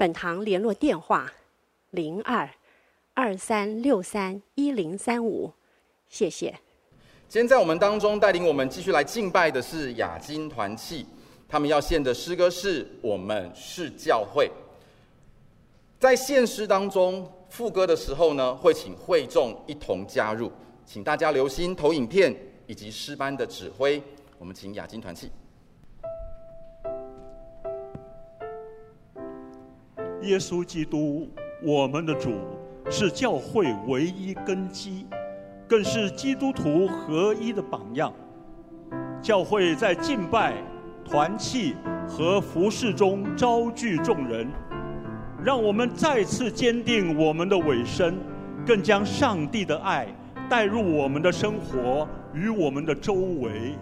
本堂联络电话：零二二三六三一零三五，谢谢。今天在我们当中带领我们继续来敬拜的是亚金团契，他们要献的诗歌是“我们是教会”。在献诗当中，副歌的时候呢，会请会众一同加入，请大家留心投影片以及诗班的指挥。我们请亚金团契。耶稣基督，我们的主，是教会唯一根基，更是基督徒合一的榜样。教会在敬拜、团契和服事中招聚众人，让我们再次坚定我们的委身，更将上帝的爱带入我们的生活与我们的周围。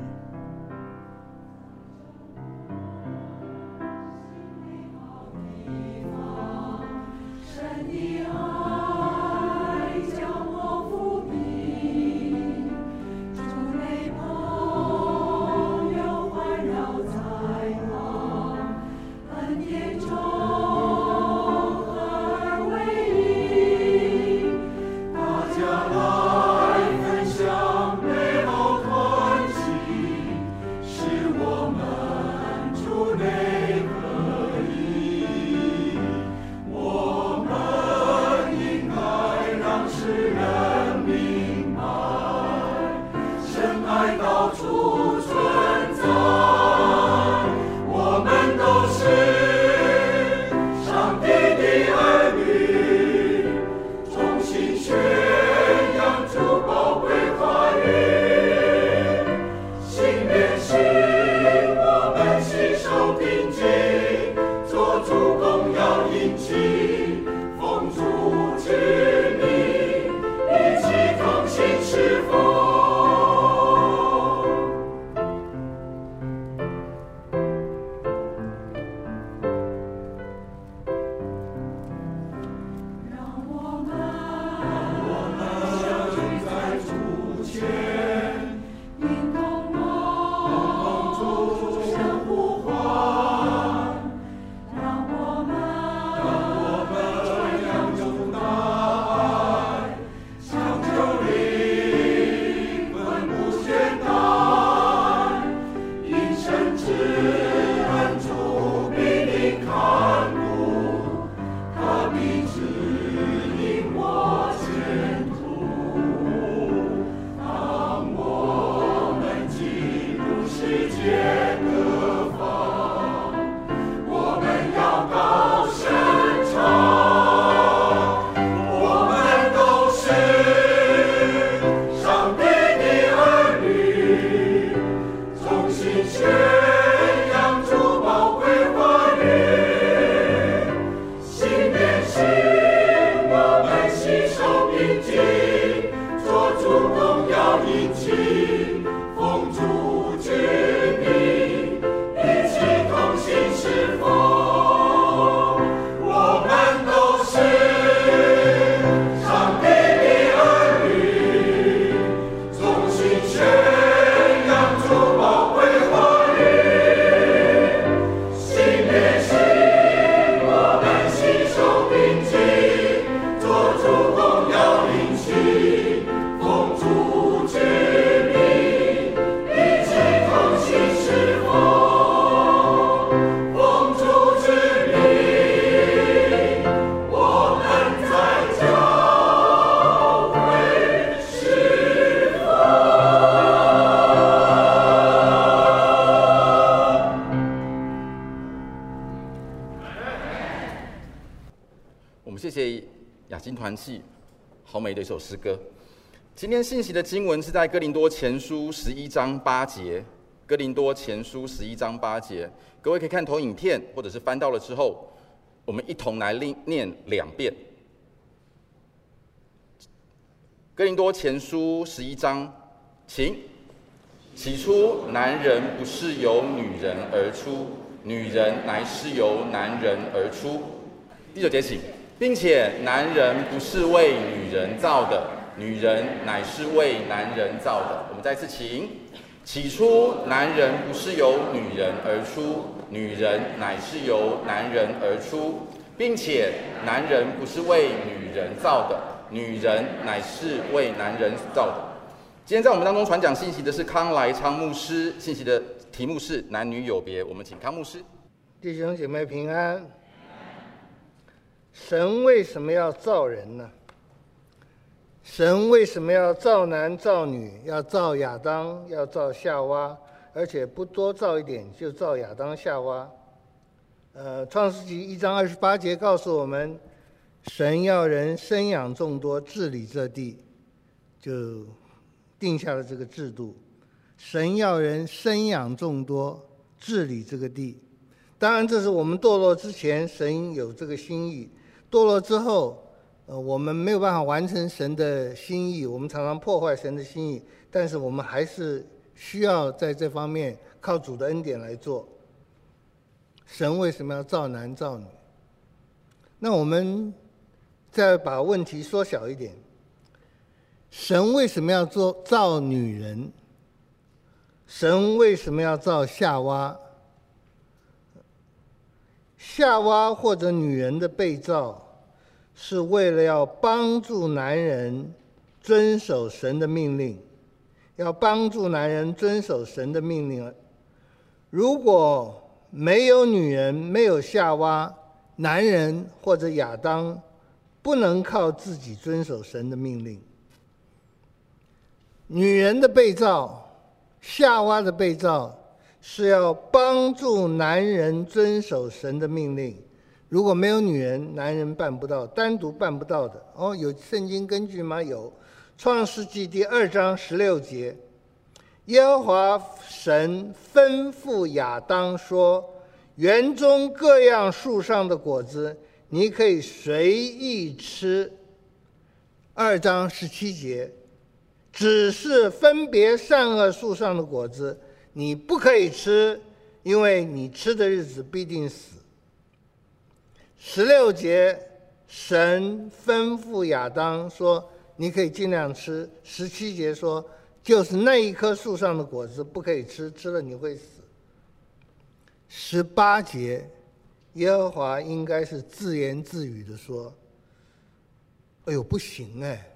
团契，好美的一首诗歌。今天信息的经文是在哥林多前书十一章八节。哥林多前书十一章八节，各位可以看投影片，或者是翻到了之后，我们一同来念念两遍。哥林多前书十一章，请。起初，男人不是由女人而出，女人乃是由男人而出。第九节，请，并且男人不是为女人造的，女人乃是为男人造的。我们再次请。起初，男人不是由女人而出，女人乃是由男人而出，并且男人不是为女人造的，女人乃是为男人造的。今天在我们当中传讲信息的是康来昌牧师，信息的题目是男女有别。我们请康牧师。弟兄姐妹平安。神为什么要造人呢？神为什么要造男造女？要造亚当，要造夏娃，而且不多造一点就造亚当夏娃。呃，创世纪一章二十八节告诉我们，神要人生养众多，治理这地，就。定下了这个制度，神要人生养众多，治理这个地。当然，这是我们堕落之前，神有这个心意；堕落之后，呃，我们没有办法完成神的心意，我们常常破坏神的心意。但是，我们还是需要在这方面靠主的恩典来做。神为什么要造男造女？那我们再把问题缩小一点。神为什么要做造女人？神为什么要造夏娃？夏娃或者女人的被造，是为了要帮助男人遵守神的命令，要帮助男人遵守神的命令。如果没有女人，没有夏娃，男人或者亚当不能靠自己遵守神的命令。女人的被造，夏娃的被造，是要帮助男人遵守神的命令。如果没有女人，男人办不到，单独办不到的。哦，有圣经根据吗？有，《创世纪》第二章十六节，耶和华神吩咐亚当说：“园中各样树上的果子，你可以随意吃。”二章十七节。只是分别善恶树上的果子，你不可以吃，因为你吃的日子必定死。十六节，神吩咐亚当说：“你可以尽量吃。”十七节说：“就是那一棵树上的果子不可以吃，吃了你会死。”十八节，耶和华应该是自言自语的说：“哎呦，不行哎。”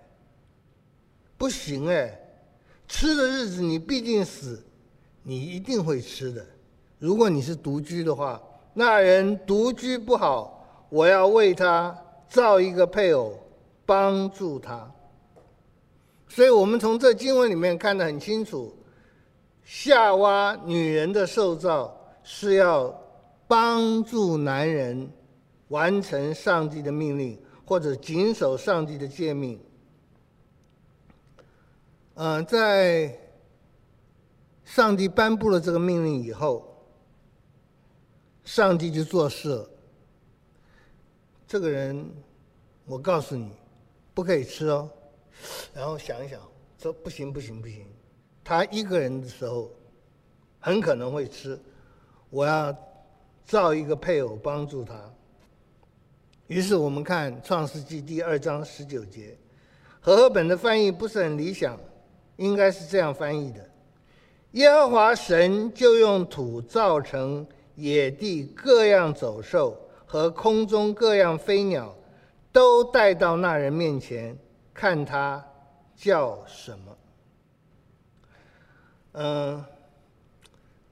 不行哎，吃的日子你必定死，你一定会吃的。如果你是独居的话，那人独居不好，我要为他造一个配偶，帮助他。所以我们从这经文里面看得很清楚，夏娃女人的受造是要帮助男人完成上帝的命令，或者谨守上帝的诫命。嗯、在上帝颁布了这个命令以后，上帝就做事了。这个人，我告诉你，不可以吃哦。然后想一想，说不行不行不行，他一个人的时候很可能会吃。我要造一个配偶帮助他。于是我们看《创世纪》第二章十九节，和合本的翻译不是很理想。应该是这样翻译的：耶和华神就用土造成野地各样走兽和空中各样飞鸟，都带到那人面前，看他叫什么。嗯，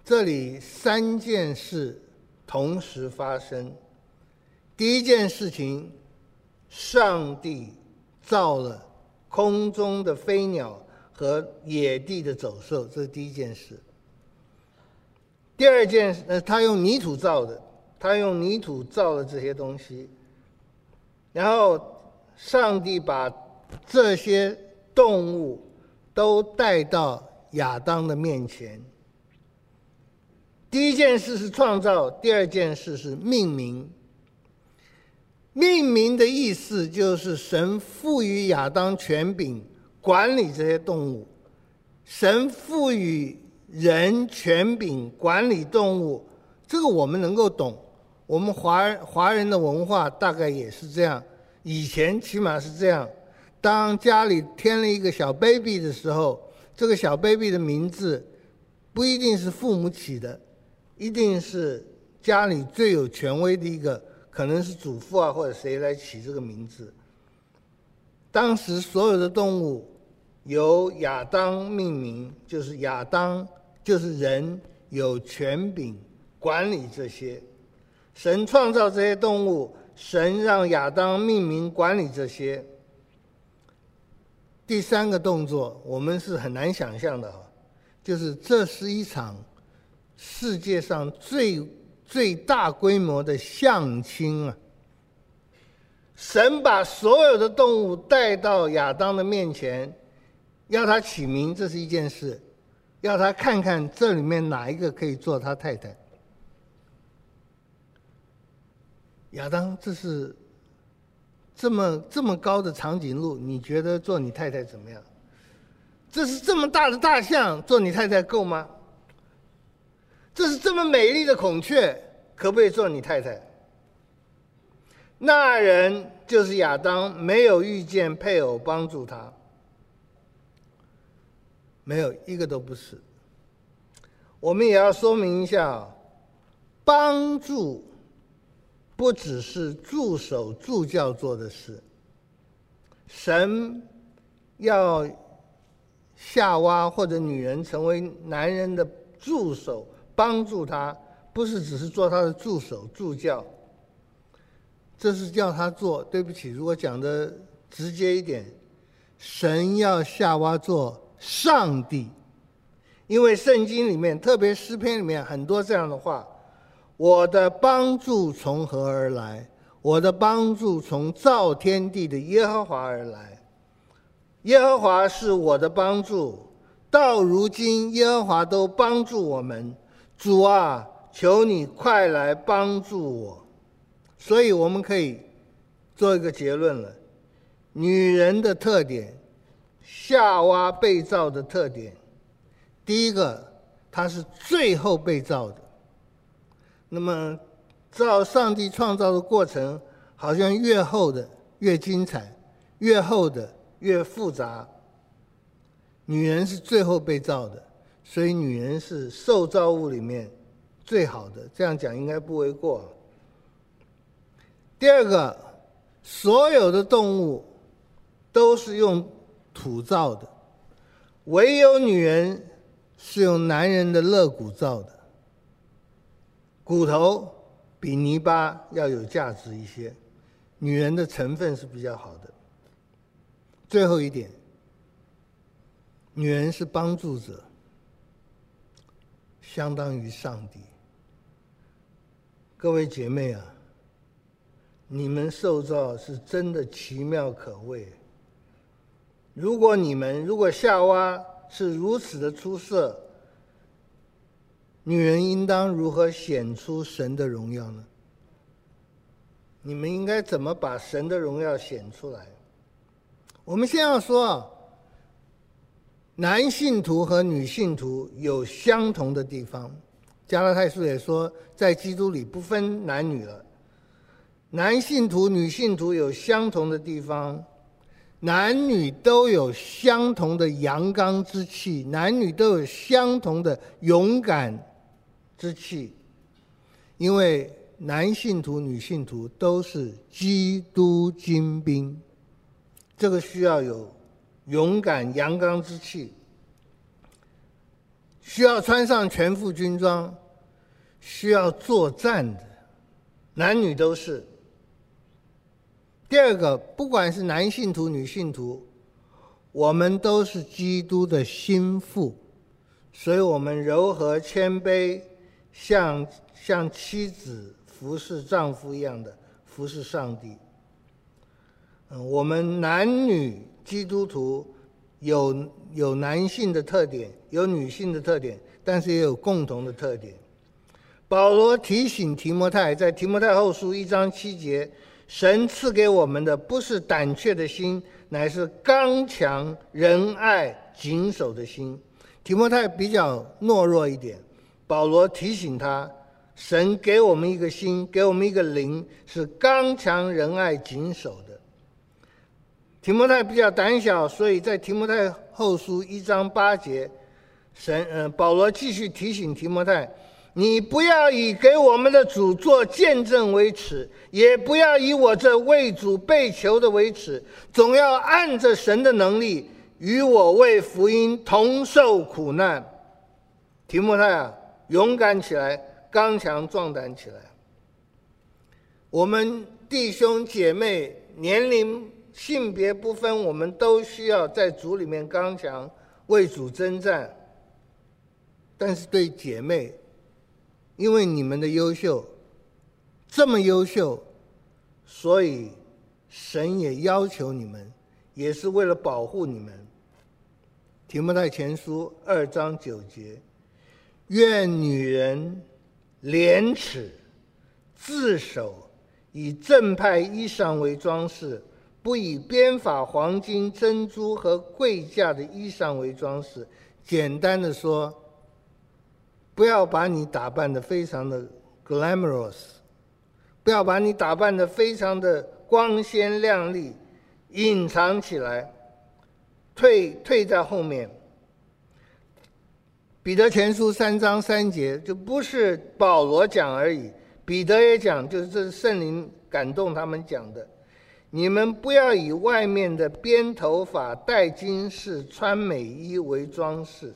这里三件事同时发生。第一件事情，上帝造了空中的飞鸟。和野地的走兽，这是第一件事。第二件事，呃，他用泥土造的，他用泥土造了这些东西，然后上帝把这些动物都带到亚当的面前。第一件事是创造，第二件事是命名。命名的意思就是神赋予亚当权柄管理这些动物，神赋予人权柄管理动物，这个我们能够懂。我们华人华人的文化大概也是这样，以前起码是这样。当家里添了一个小 baby 的时候，这个小 baby 的名字不一定是父母起的，一定是家里最有权威的一个。可能是祖父啊，或者谁来起这个名字。当时所有的动物由亚当命名，就是亚当，就是人有权柄管理这些。神创造这些动物，神让亚当命名管理这些。第三个动作，我们是很难想象的，就是这是一场世界上最。最大规模的相亲啊！神把所有的动物带到亚当的面前，要他起名，这是一件事；要他看看这里面哪一个可以做他太太。亚当，这是这么这么高的长颈鹿，你觉得做你太太怎么样？这是这么大的大象，做你太太够吗？这是这么美丽的孔雀，可不可以做你太太？那人就是亚当，没有遇见配偶帮助他，没有一个都不是。我们也要说明一下，帮助不只是助手助教做的事，神要夏娃或者女人成为男人的助手。帮助他，不是只是做他的助手助教，这是叫他做。对不起，如果讲的直接一点，神要夏娃做上帝，因为圣经里面，特别诗篇里面很多这样的话：我的帮助从何而来？我的帮助从造天地的耶和华而来。耶和华是我的帮助，到如今耶和华都帮助我们。主啊，求你快来帮助我。所以我们可以做一个结论了：女人的特点，夏娃被造的特点，第一个，它是最后被造的。那么，照上帝创造的过程，好像越后的越精彩，越后的越复杂。女人是最后被造的。所以，女人是受造物里面最好的，这样讲应该不为过。第二个，所有的动物都是用土造的，唯有女人是用男人的肋骨造的，骨头比泥巴要有价值一些，女人的成分是比较好的。最后一点，女人是帮助者。相当于上帝，各位姐妹啊，你们受造是真的奇妙可畏。如果你们，如果夏娃是如此的出色，女人应当如何显出神的荣耀呢？你们应该怎么把神的荣耀显出来？我们先要说。男信徒和女信徒有相同的地方，加拉太书也说，在基督里不分男女了。男信徒、女信徒有相同的地方，男女都有相同的阳刚之气，男女都有相同的勇敢之气，因为男信徒、女信徒都是基督精兵，这个需要有。勇敢阳刚之气，需要穿上全副军装，需要作战的，男女都是。第二个，不管是男信徒、女信徒，我们都是基督的心腹，所以我们柔和谦卑，像像妻子服侍丈夫一样的服侍上帝。嗯，我们男女。基督徒有有男性的特点，有女性的特点，但是也有共同的特点。保罗提醒提摩太，在提摩太后书一章七节神赐给我们的不是胆怯的心，乃是刚强、仁爱、谨守的心。提摩太比较懦弱一点，保罗提醒他：神给我们一个心，给我们一个灵，是刚强、仁爱、谨守的。提摩太比较胆小，所以在提摩太后书一章八节，神嗯、呃，保罗继续提醒提摩太。你不要以给我们的主做见证为耻，也不要以我这为主被囚的为耻，总要按着神的能力，与我为福音同受苦难。提摩太啊，勇敢起来，刚强壮胆起来。我们弟兄姐妹年龄性别不分，我们都需要在主里面刚强，为主征战。但是对姐妹，因为你们的优秀，这么优秀，所以神也要求你们，也是为了保护你们。提摩太前书二章九节：愿女人廉耻自守，以正派衣裳为装饰，不以编法、黄金、珍珠和贵价的衣裳为装饰。简单的说。不要把你打扮得非常的 glamorous，不要把你打扮得非常的光鲜亮丽，隐藏起来，退退在后面。彼得前书三章三节就不是保罗讲而已，彼得也讲，就是这是圣灵感动他们讲的。你们不要以外面的编头发、戴金饰、穿美衣为装饰。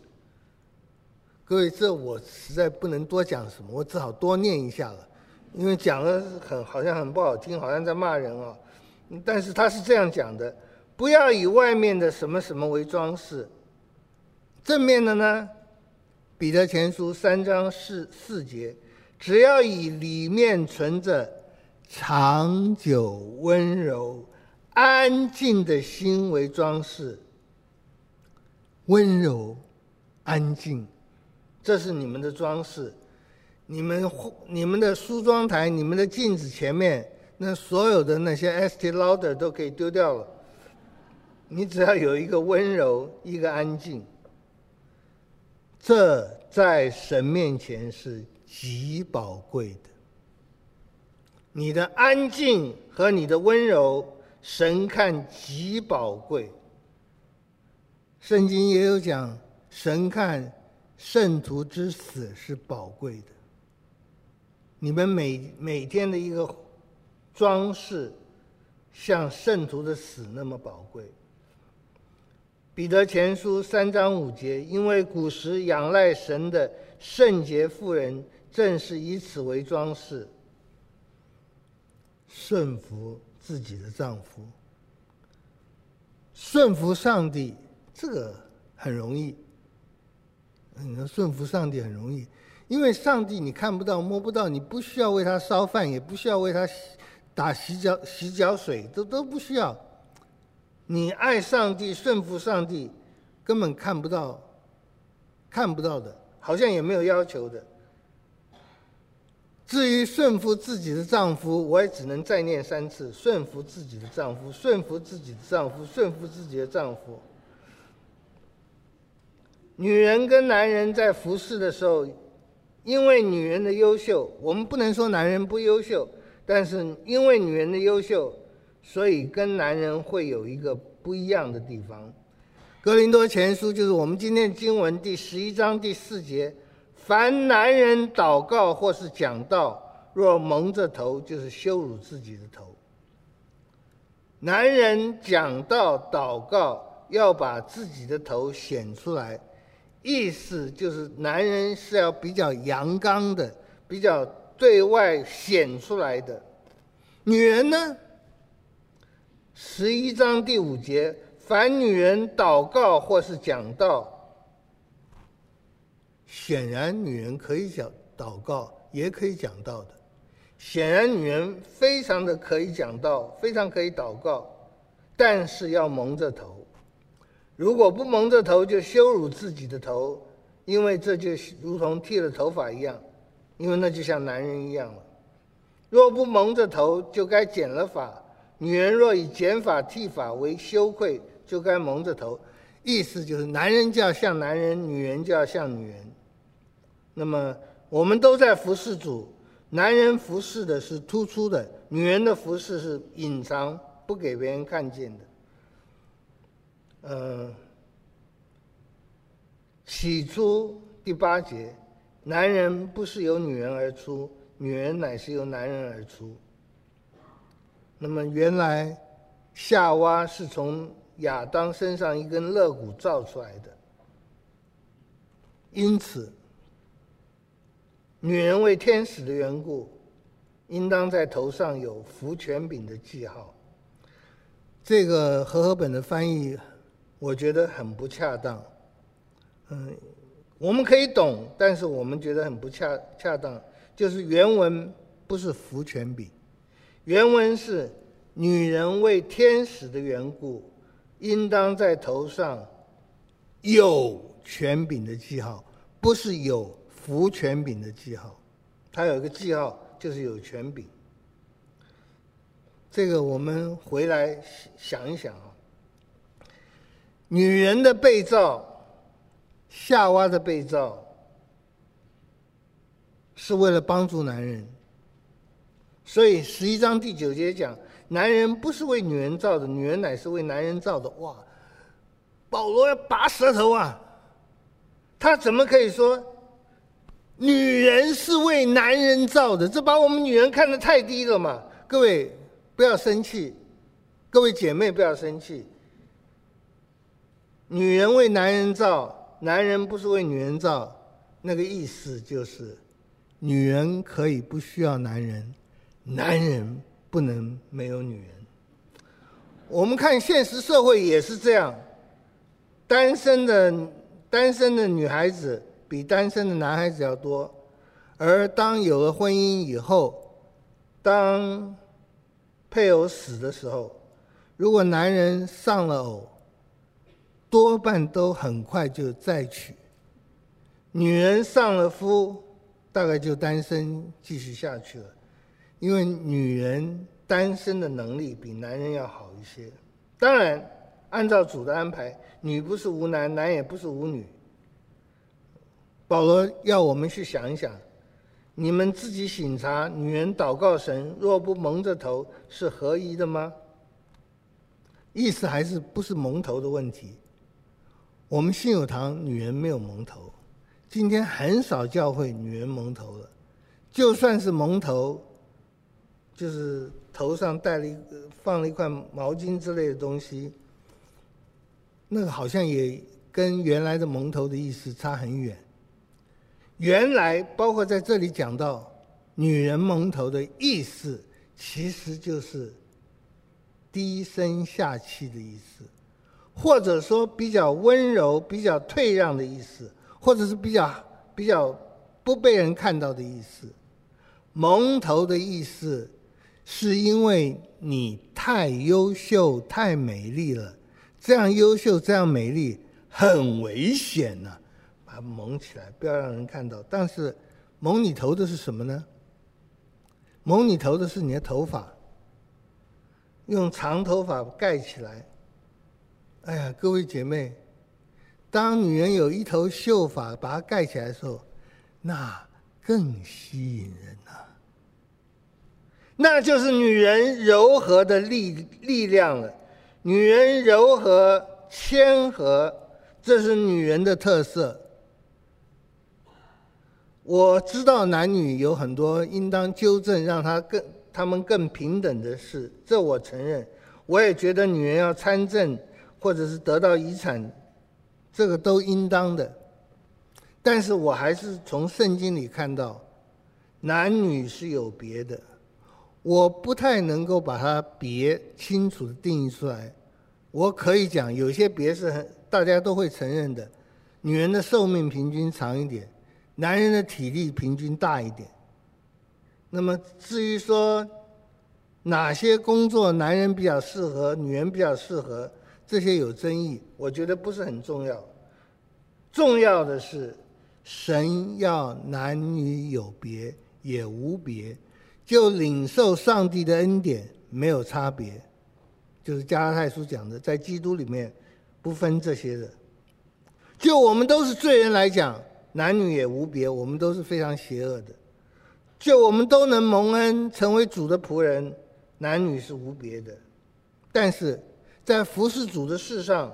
各位，这我实在不能多讲什么，我只好多念一下了，因为讲的很好像很不好听，好像在骂人啊。但是他是这样讲的：不要以外面的什么什么为装饰，正面的呢？彼得前书三章四四节，只要以里面存着长久温柔安静的心为装饰。温柔安静。这是你们的装饰，你们你们的梳妆台、你们的镜子前面，那所有的那些 “st Lauder 都可以丢掉了。你只要有一个温柔，一个安静，这在神面前是极宝贵的。你的安静和你的温柔，神看极宝贵。圣经也有讲，神看。圣徒之死是宝贵的。你们每每天的一个装饰，像圣徒的死那么宝贵。彼得前书三章五节，因为古时仰赖神的圣洁妇人，正是以此为装饰，顺服自己的丈夫，顺服上帝，这个很容易。你说顺服上帝很容易，因为上帝你看不到摸不到，你不需要为他烧饭，也不需要为他洗打洗脚洗脚水，都都不需要。你爱上帝，顺服上帝，根本看不到，看不到的，好像也没有要求的。至于顺服自己的丈夫，我也只能再念三次：顺服自己的丈夫，顺服自己的丈夫，顺服自己的丈夫。女人跟男人在服侍的时候，因为女人的优秀，我们不能说男人不优秀，但是因为女人的优秀，所以跟男人会有一个不一样的地方。格林多前书就是我们今天经文第十一章第四节：凡男人祷告或是讲道，若蒙着头，就是羞辱自己的头。男人讲道祷告，要把自己的头显出来。意思就是，男人是要比较阳刚的，比较对外显出来的。女人呢？十一章第五节，凡女人祷告或是讲道，显然女人可以讲祷告，也可以讲道的。显然女人非常的可以讲道，非常可以祷告，但是要蒙着头。如果不蒙着头，就羞辱自己的头，因为这就如同剃了头发一样，因为那就像男人一样了。若不蒙着头，就该剪了发；女人若以剪发剃发为羞愧，就该蒙着头。意思就是，男人就要像男人，女人就要像女人。那么，我们都在服侍主，男人服侍的是突出的，女人的服侍是隐藏，不给别人看见的。呃，起初第八节，男人不是由女人而出，女人乃是由男人而出。那么原来夏娃是从亚当身上一根肋骨造出来的，因此女人为天使的缘故，应当在头上有服权柄的记号。这个和合本的翻译。我觉得很不恰当，嗯，我们可以懂，但是我们觉得很不恰恰当。就是原文不是福权柄，原文是女人为天使的缘故，应当在头上有权柄的记号，不是有福权柄的记号。它有一个记号，就是有权柄。这个我们回来想一想。女人的被造，夏娃的被造，是为了帮助男人。所以十一章第九节讲，男人不是为女人造的，女人乃是为男人造的。哇，保罗要拔舌头啊！他怎么可以说女人是为男人造的？这把我们女人看得太低了嘛！各位不要生气，各位姐妹不要生气。女人为男人造，男人不是为女人造，那个意思就是，女人可以不需要男人，男人不能没有女人。我们看现实社会也是这样，单身的单身的女孩子比单身的男孩子要多，而当有了婚姻以后，当配偶死的时候，如果男人丧了偶，多半都很快就再娶，女人上了夫，大概就单身继续下去了，因为女人单身的能力比男人要好一些。当然，按照主的安排，女不是无男，男也不是无女。保罗要我们去想一想，你们自己省察，女人祷告神，若不蒙着头，是合宜的吗？意思还是不是蒙头的问题。我们信友堂女人没有蒙头，今天很少教会女人蒙头了。就算是蒙头，就是头上戴了一个放了一块毛巾之类的东西，那个好像也跟原来的蒙头的意思差很远。原来包括在这里讲到女人蒙头的意思，其实就是低声下气的意思。或者说比较温柔、比较退让的意思，或者是比较比较不被人看到的意思。蒙头的意思，是因为你太优秀、太美丽了，这样优秀、这样美丽很危险呐、啊，把它蒙起来，不要让人看到。但是蒙你头的是什么呢？蒙你头的是你的头发，用长头发盖起来。哎呀，各位姐妹，当女人有一头秀发把它盖起来的时候，那更吸引人呐、那就是女人柔和的力力量了。女人柔和谦和，这是女人的特色。我知道男女有很多应当纠正，让他更他们更平等的事，这我承认。我也觉得女人要参政。或者是得到遗产，这个都应当的。但是我还是从圣经里看到，男女是有别的。我不太能够把它别清楚的定义出来。我可以讲，有些别是很大家都会承认的。女人的寿命平均长一点，男人的体力平均大一点。那么至于说哪些工作男人比较适合，女人比较适合？这些有争议，我觉得不是很重要。重要的是，神要男女有别也无别，就领受上帝的恩典没有差别，就是加拉太书讲的，在基督里面不分这些的。就我们都是罪人来讲，男女也无别，我们都是非常邪恶的。就我们都能蒙恩成为主的仆人，男女是无别的。但是在服侍主的事上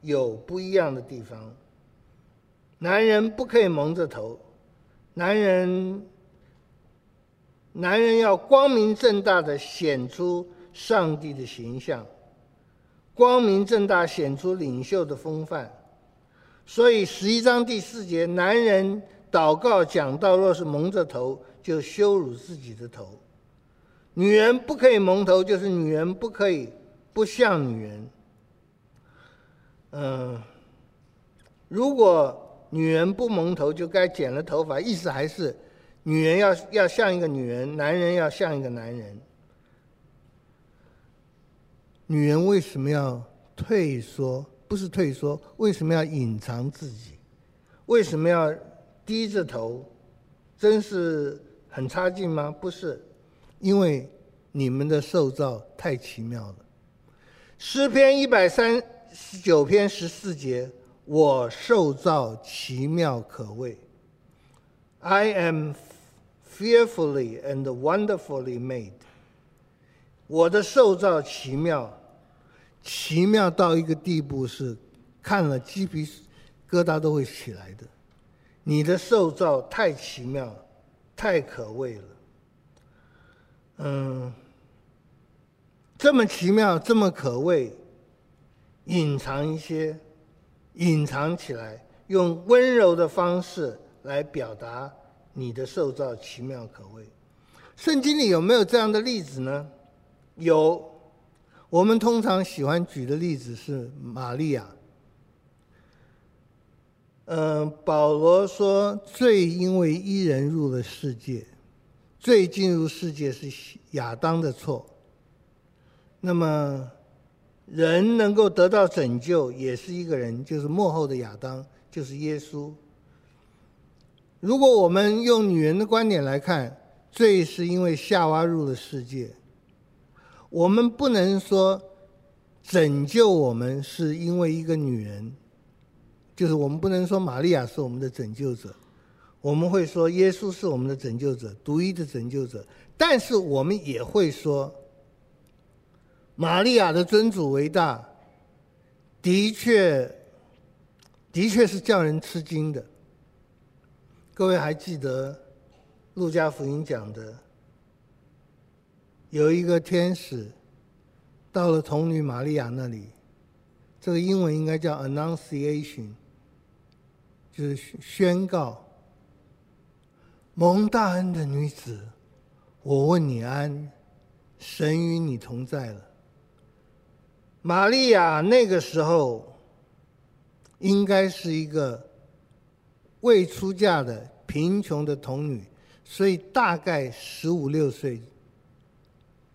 有不一样的地方。男人不可以蒙着头，男人。男人要光明正大的显出上帝的形象，光明正大显出领袖的风范。所以十一章第四节，男人祷告讲道，若是蒙着头，就羞辱自己的头；女人不可以蒙头，就是女人不可以不像女人。嗯，如果女人不蒙头，就该剪了头发，意思还是。女人要要像一个女人，男人要像一个男人。女人为什么要退缩？不是退缩，为什么要隐藏自己？为什么要低着头？真是很差劲吗？不是，因为你们的受造太奇妙了。诗篇一百三十九篇十四节：我受造奇妙可畏。I am。Fearfully and wonderfully made，我的受造奇妙，奇妙到一个地步是看了鸡皮疙瘩都会起来的。你的受造太奇妙，太可畏了。嗯，这么奇妙，这么可畏，隐藏一些，隐藏起来，用温柔的方式来表达。你的受造奇妙可畏，圣经里有没有这样的例子呢？有，我们通常喜欢举的例子是玛利亚。嗯，保罗说，罪因为一人入了世界，罪进入世界是亚当的错。那么，人能够得到拯救，也是一个人，就是幕后的亚当，就是耶稣。如果我们用女人的观点来看，罪是因为夏娃入了世界。我们不能说拯救我们是因为一个女人，就是我们不能说玛利亚是我们的拯救者。我们会说耶稣是我们的拯救者，独一的拯救者。但是我们也会说，玛利亚的尊主为大，的确，的确是叫人吃惊的。各位还记得《路加福音》讲的，有一个天使到了童女玛利亚那里，这个英文应该叫 Annunciation，就是宣告：蒙大恩的女子，我问你安，神与你同在了。玛利亚那个时候应该是一个。未出嫁的贫穷的童女，所以大概十五六岁。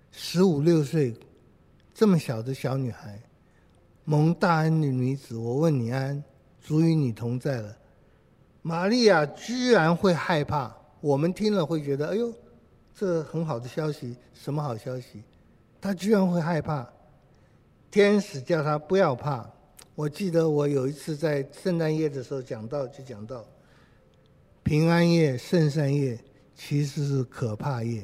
十五六岁，这么小的小女孩，蒙大恩的女子，我问你安，主与你同在了。玛利亚居然会害怕，我们听了会觉得，哎呦，这很好的消息，什么好消息？她居然会害怕。天使叫他不要怕。我记得我有一次在圣诞夜的时候讲到，就讲到。平安夜、圣善夜其实是可怕夜。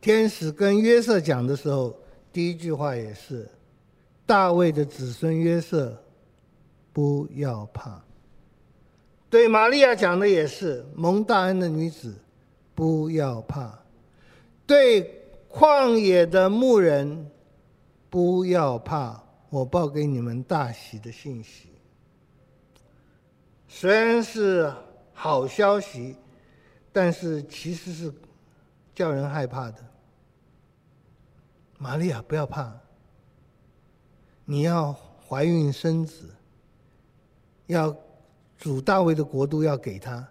天使跟约瑟讲的时候，第一句话也是：“大卫的子孙约瑟，不要怕。”对玛利亚讲的也是：“蒙大恩的女子，不要怕。”对旷野的牧人，不要怕。我报给你们大喜的信息。虽然是好消息，但是其实是叫人害怕的。玛利亚，不要怕，你要怀孕生子，要主大卫的国度要给他。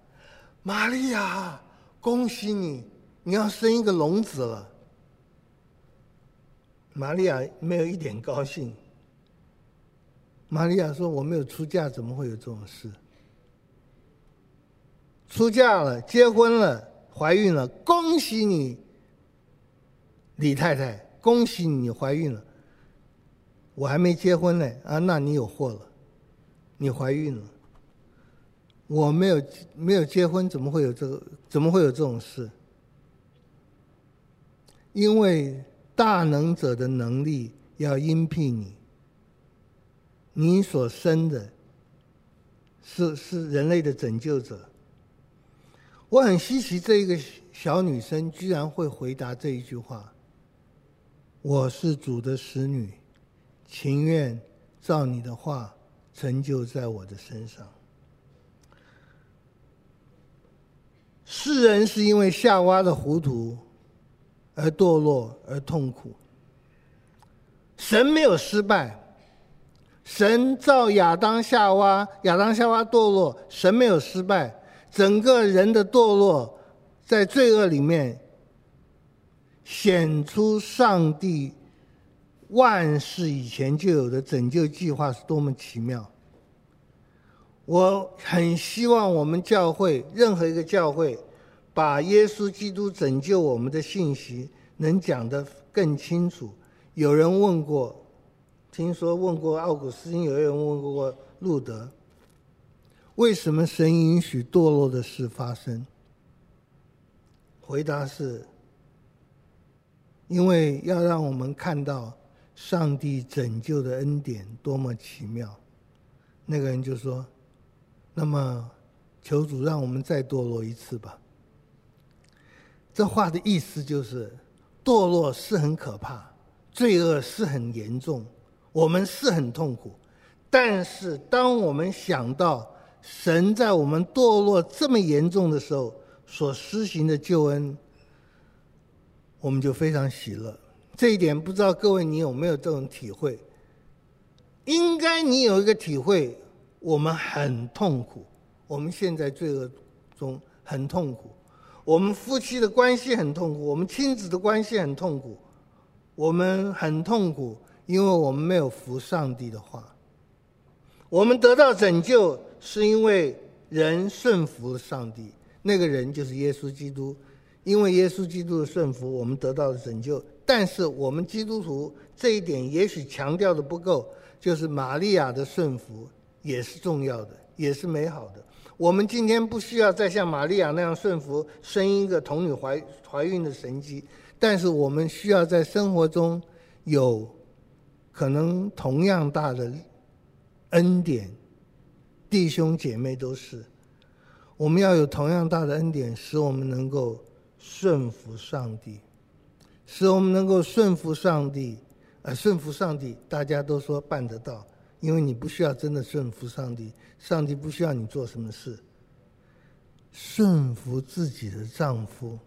玛利亚，恭喜你，你要生一个龙子了。玛利亚没有一点高兴。玛利亚说：“我没有出嫁，怎么会有这种事？”出嫁了，结婚了，怀孕了，恭喜你，李太太，恭喜你怀孕了。我还没结婚呢，啊，那你有祸了，你怀孕了。我没有没有结婚，怎么会有这个？怎么会有这种事？因为大能者的能力要荫庇你，你所生的是是人类的拯救者。我很稀奇，这一个小女生居然会回答这一句话：“我是主的使女，情愿照你的话成就在我的身上。”世人是因为夏娃的糊涂而堕落而痛苦。神没有失败，神造亚当夏娃，亚当夏娃堕落，神没有失败。整个人的堕落，在罪恶里面，显出上帝万世以前就有的拯救计划是多么奇妙。我很希望我们教会任何一个教会，把耶稣基督拯救我们的信息能讲得更清楚。有人问过，听说问过奥古斯丁，有人问过路德，为什么神允许堕落的事发生？回答是，因为要让我们看到上帝拯救的恩典多么奇妙。那个人就说。那么，求主让我们再堕落一次吧。这话的意思就是，堕落是很可怕，罪恶是很严重，我们是很痛苦。但是，当我们想到神在我们堕落这么严重的时候所施行的救恩，我们就非常喜乐。这一点不知道各位你有没有这种体会？应该你有一个体会。我们很痛苦，我们现在罪恶中很痛苦，我们夫妻的关系很痛苦，我们亲子的关系很痛苦，我们很痛苦，因为我们没有服上帝的话。我们得到拯救，是因为人顺服了上帝，那个人就是耶稣基督。因为耶稣基督的顺服，我们得到了拯救。但是我们基督徒这一点也许强调的不够，就是玛利亚的顺服。也是重要的，也是美好的。我们今天不需要再像玛利亚那样顺服，生一个童女怀怀孕的神迹，但是我们需要在生活中有可能同样大的恩典，弟兄姐妹都是，我们要有同样大的恩典，使我们能够顺服上帝，使我们能够顺服上帝，呃，顺服上帝，大家都说办得到。因为你不需要真的顺服上帝，上帝不需要你做什么事。顺服自己的丈夫，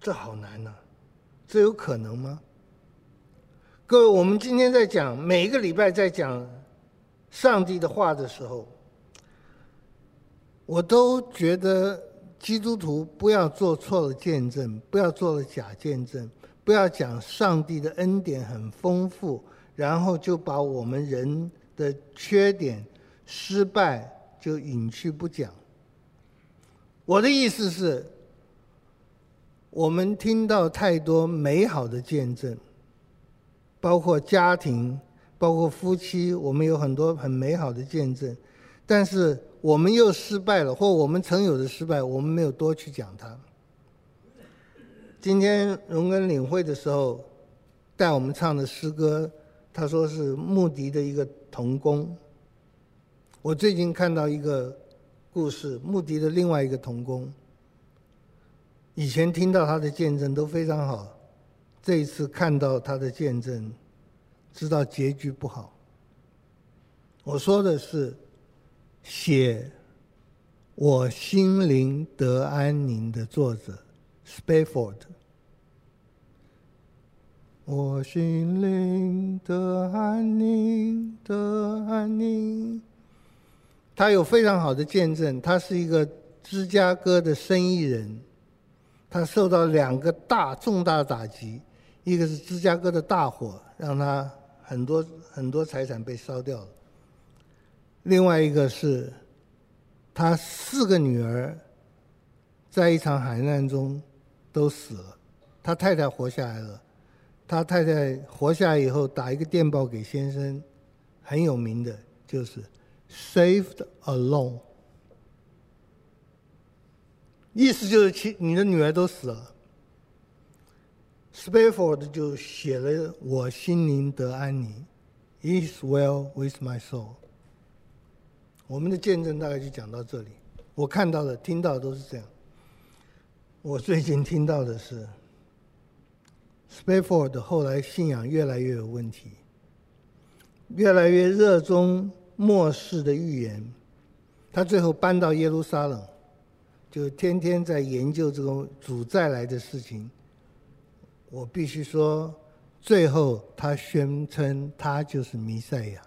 这好难呐、这有可能吗？各位，我们今天在讲，每一个礼拜在讲上帝的话的时候，我都觉得基督徒不要做错了见证，不要做了假见证，不要讲上帝的恩典很丰富。然后就把我们人的缺点、失败就隐去不讲。我的意思是，我们听到太多美好的见证，包括家庭、包括夫妻，我们有很多很美好的见证，但是我们又失败了，或我们曾有的失败，我们没有多去讲它。今天荣根领会的时候，带我们唱的诗歌。他说是穆迪的一个童工。我最近看到一个故事，穆迪的另外一个童工，以前听到他的见证都非常好，这一次看到他的见证，知道结局不好。我说的是写《我心灵得安宁》的作者 Spafford。我心灵的安宁的安宁。他有非常好的见证，他是一个芝加哥的生意人，他受到两个大重大打击，一个是芝加哥的大火，让他很多很多财产被烧掉了；另外一个是他四个女儿在一场海难中都死了，他太太活下来了。他太太活下来以后，打一个电报给先生，很有名的，就是 “saved alone”，意思就是其你的女儿都死了。Spafford 就写了“我心灵得安宁 ”，“is well with my soul”。我们的见证大概就讲到这里。我看到的、听到的都是这样。我最近听到的是，Spafford 后来信仰越来越有问题，越来越热衷末世的预言。他最后搬到耶路撒冷，就天天在研究这个主再来的事情。我必须说，最后他宣称他就是弥赛亚。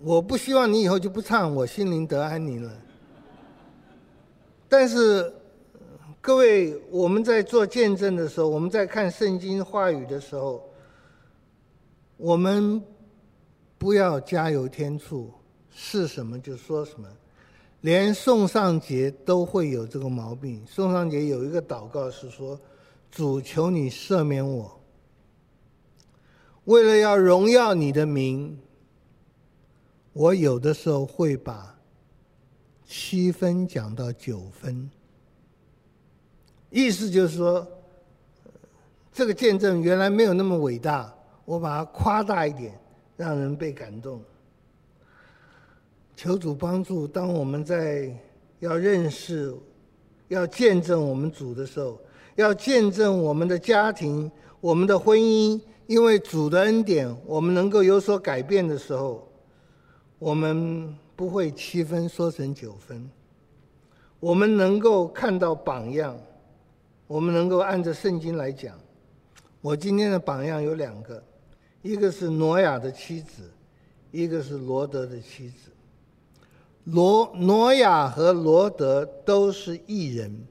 我不希望你以后就不唱“我心灵得安宁”了。但是，各位，我们在做见证的时候，我们在看圣经话语的时候，我们不要加油添醋，是什么就说什么。连宋尚杰都会有这个毛病。宋尚杰有一个祷告是说：“主求你赦免我，为了要荣耀你的名，我有的时候会把七分讲到九分。”意思就是说，这个见证原来没有那么伟大，我把它夸大一点，让人被感动。求主帮助，当我们在要认识、要见证我们主的时候，要见证我们的家庭、我们的婚姻，因为主的恩典，我们能够有所改变的时候，我们不会七分说成九分，我们能够看到榜样，我们能够按着圣经来讲。我今天的榜样有两个，一个是挪亚的妻子，一个是罗德的妻子。罗挪亚和罗德都是异人，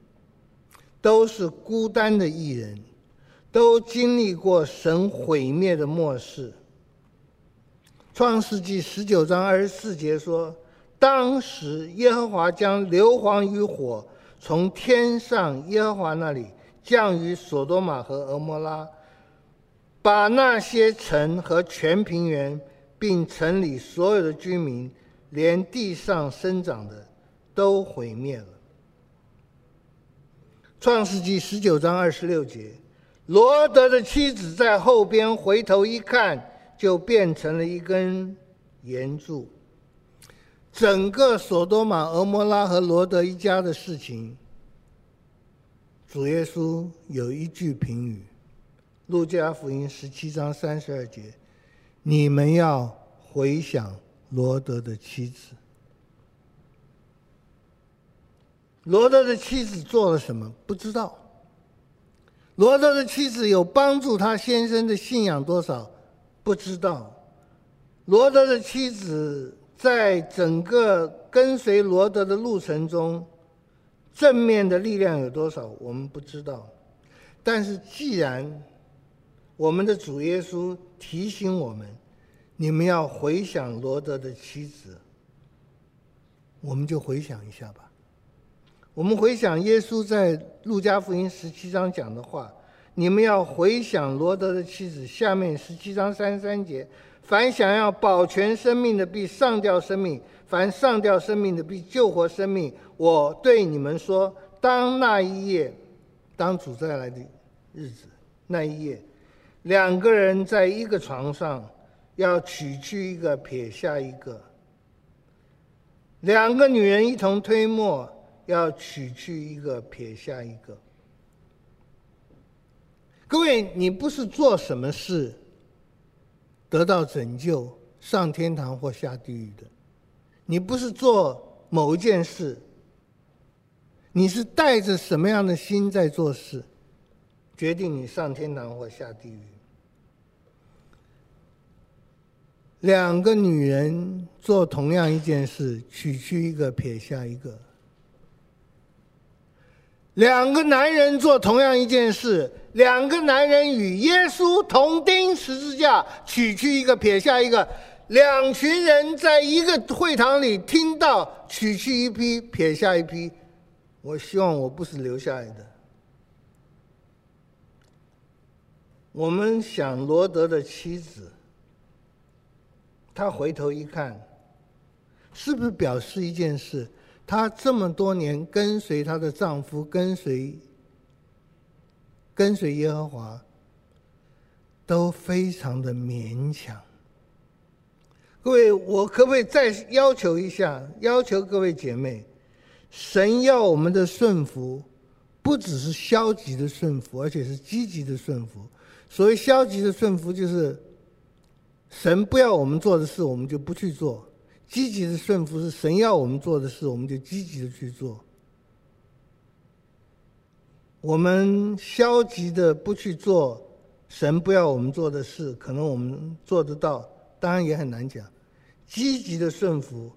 都是孤单的异人，都经历过神毁灭的末世。创世纪十九章二十四节说：“当时耶和华将硫磺与火从天上耶和华那里降于所多玛和蛾摩拉，把那些城和全平原，并城里所有的居民。”连地上生长的都毁灭了。创世纪十九章二十六节，罗德的妻子在后边回头一看，就变成了一根岩柱。整个所多玛、蛾摩拉和罗德一家的事情，主耶稣有一句评语：路加福音十七章三十二节，你们要回想。罗德的妻子，罗德的妻子做了什么？不知道。罗德的妻子有帮助他先生的信仰多少？不知道。罗德的妻子在整个跟随罗德的路程中，正面的力量有多少？我们不知道。但是既然我们的主耶稣提醒我们，你们要回想罗德的妻子，我们就回想一下吧。我们回想耶稣在路加福音十七章讲的话，你们要回想罗德的妻子。下面十七章三十三节：凡想要保全生命的，必上吊生命；凡上吊生命的，必救活生命。我对你们说，当那一夜，当主再来的日子，那一夜，两个人在一个床上。要取去一个，撇下一个；两个女人一同推磨，要取去一个，撇下一个。各位，你不是做什么事得到拯救、上天堂或下地狱的，你不是做某一件事，你是带着什么样的心在做事，决定你上天堂或下地狱。两个女人做同样一件事，取去一个，撇下一个；两个男人做同样一件事，两个男人与耶稣同钉十字架，取去一个，撇下一个；两群人在一个会堂里听到取去一批，撇下一批。我希望我不是留下来的。我们想罗德的妻子，她回头一看，是不是表示一件事？她这么多年跟随她的丈夫，跟随跟随耶和华，都非常的勉强。各位，我可不可以再要求一下？要求各位姐妹。神要我们的顺服，不只是消极的顺服，而且是积极的顺服。所谓消极的顺服，就是神不要我们做的事，我们就不去做；积极的顺服是神要我们做的事，我们就积极的去做。我们消极的不去做神不要我们做的事，可能我们做得到，当然也很难讲。积极的顺服，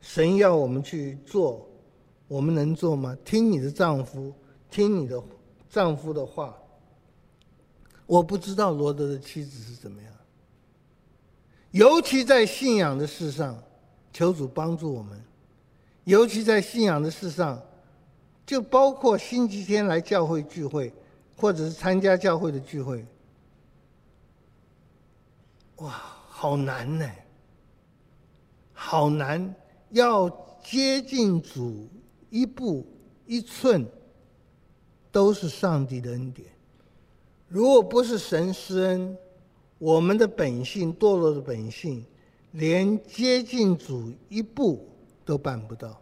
神要我们去做。我们能做吗？听你的丈夫，听你的丈夫的话。我不知道罗德的妻子是怎么样。尤其在信仰的事上，求主帮助我们。尤其在信仰的事上，就包括星期天来教会聚会，或者是参加教会的聚会。哇，好难呢，好难，要接近主。一步一寸都是上帝的恩典。如果不是神施恩，我们的本性堕落的本性，连接近主一步都办不到。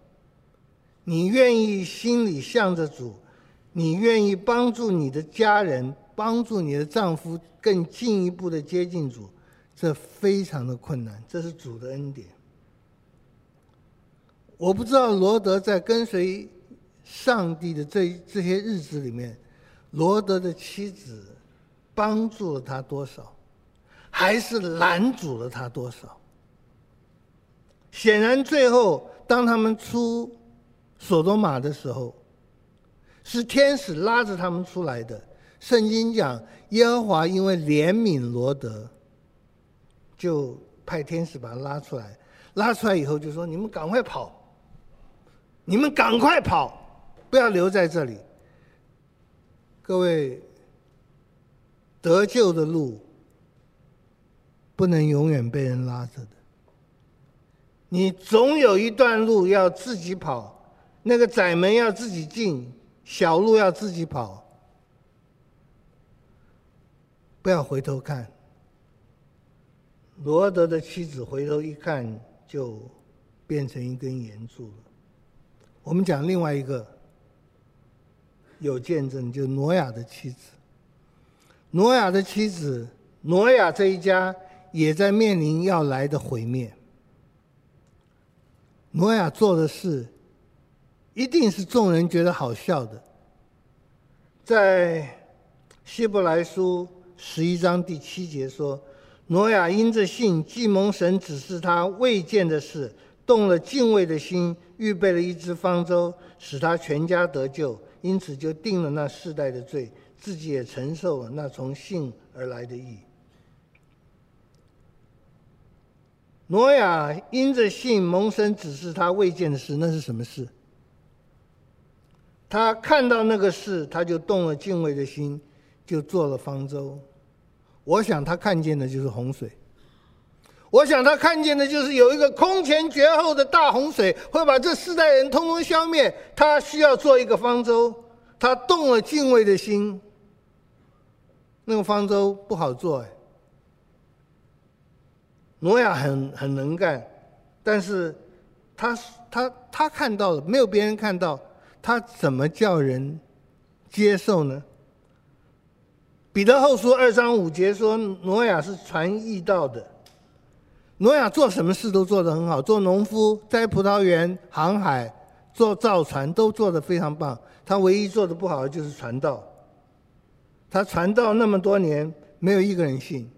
你愿意心里向着主，你愿意帮助你的家人，帮助你的丈夫更进一步的接近主，这非常的困难。这是主的恩典。我不知道罗德在跟随上帝的这这些日子里面，罗德的妻子帮助了他多少，还是拦阻了他多少？显然，最后当他们出所多玛的时候，是天使拉着他们出来的。圣经讲，耶和华因为怜悯罗德，就派天使把他拉出来。拉出来以后就说：“你们赶快跑。”你们赶快跑，不要留在这里。各位，得救的路不能永远被人拉着的。你总有一段路要自己跑，那个窄门要自己进，小路要自己跑。不要回头看。罗德的妻子回头一看，就变成一根圆柱了。我们讲另外一个有见证，就挪亚的妻子。挪亚的妻子，挪亚这一家也在面临要来的毁灭。挪亚做的事，一定是众人觉得好笑的。在希伯来书十一章第七节说：“挪亚因着信，既蒙神指示他未见的事，动了敬畏的心。”预备了一只方舟，使他全家得救，因此就定了那世代的罪，自己也承受了那从信而来的义。挪亚因着信蒙神指示他未见的事，那是什么事？他看到那个事，他就动了敬畏的心，就做了方舟。我想他看见的就是洪水。我想他看见的就是有一个空前绝后的大洪水，会把这四代人通通消灭。他需要做一个方舟，他动了敬畏的心。那个方舟不好做哎。挪亚很很能干，但是他他他看到了，没有别人看到，他怎么叫人接受呢？彼得后书二章五节说，挪亚是传义道的。挪亚做什么事都做得很好，做农夫、栽葡萄园、航海、做造船都做得非常棒。他唯一做的不好的就是传道。他传道那么多年，没有一个人信。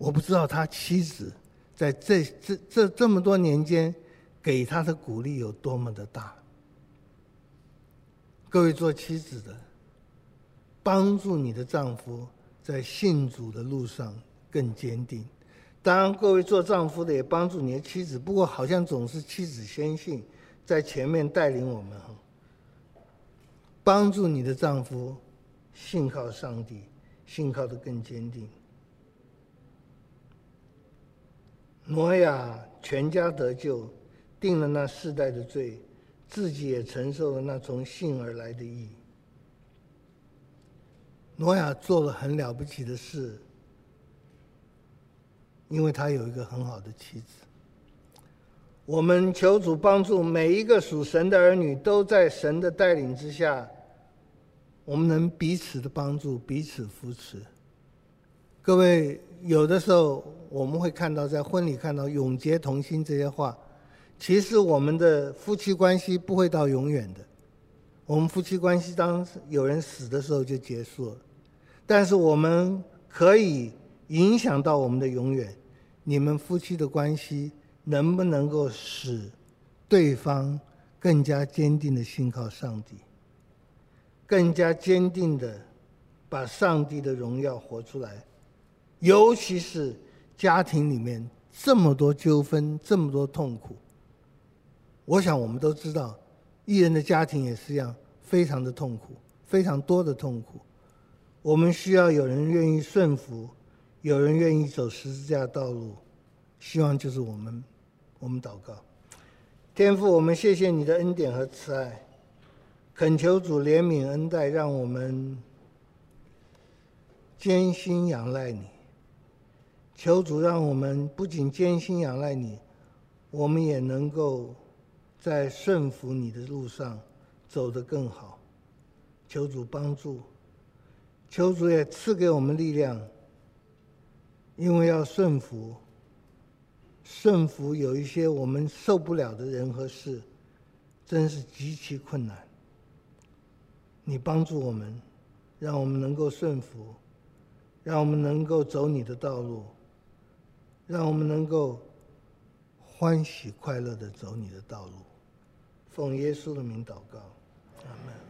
我不知道他妻子在这这这这么多年间给他的鼓励有多么的大。各位做妻子的，帮助你的丈夫在信主的路上。更坚定，当然，各位做丈夫的也帮助你的妻子，不过好像总是妻子先信，在前面带领我们哈。帮助你的丈夫信靠上帝，信靠的更坚定。挪亚全家得救，定了那世代的罪，自己也承受了那从信而来的义。挪亚做了很了不起的事，因为他有一个很好的妻子。我们求主帮助每一个属神的儿女，都在神的带领之下，我们能彼此的帮助，彼此扶持。各位，有的时候我们会看到，在婚礼看到“永结同心”这些话，其实我们的夫妻关系不会到永远的。我们夫妻关系当有人死的时候就结束了。但是我们可以影响到我们的永远。你们夫妻的关系能不能够使对方更加坚定的信靠上帝，更加坚定的把上帝的荣耀活出来？尤其是家庭里面这么多纠纷，这么多痛苦。我想我们都知道，艺人的家庭也是一样，非常的痛苦，非常多的痛苦。我们需要有人愿意顺服，有人愿意走十字架道路。希望就是我们，我们祷告，天父，我们谢谢你的恩典和慈爱，恳求主怜悯恩待，让我们艰辛仰赖你。求主让我们不仅艰辛仰赖你，我们也能够在顺服你的路上走得更好。求主帮助。求主也赐给我们力量，因为要顺服，顺服有一些我们受不了的人和事，真是极其困难。你帮助我们，让我们能够顺服，让我们能够走你的道路，让我们能够欢喜快乐地走你的道路。奉耶稣的名祷告，阿门。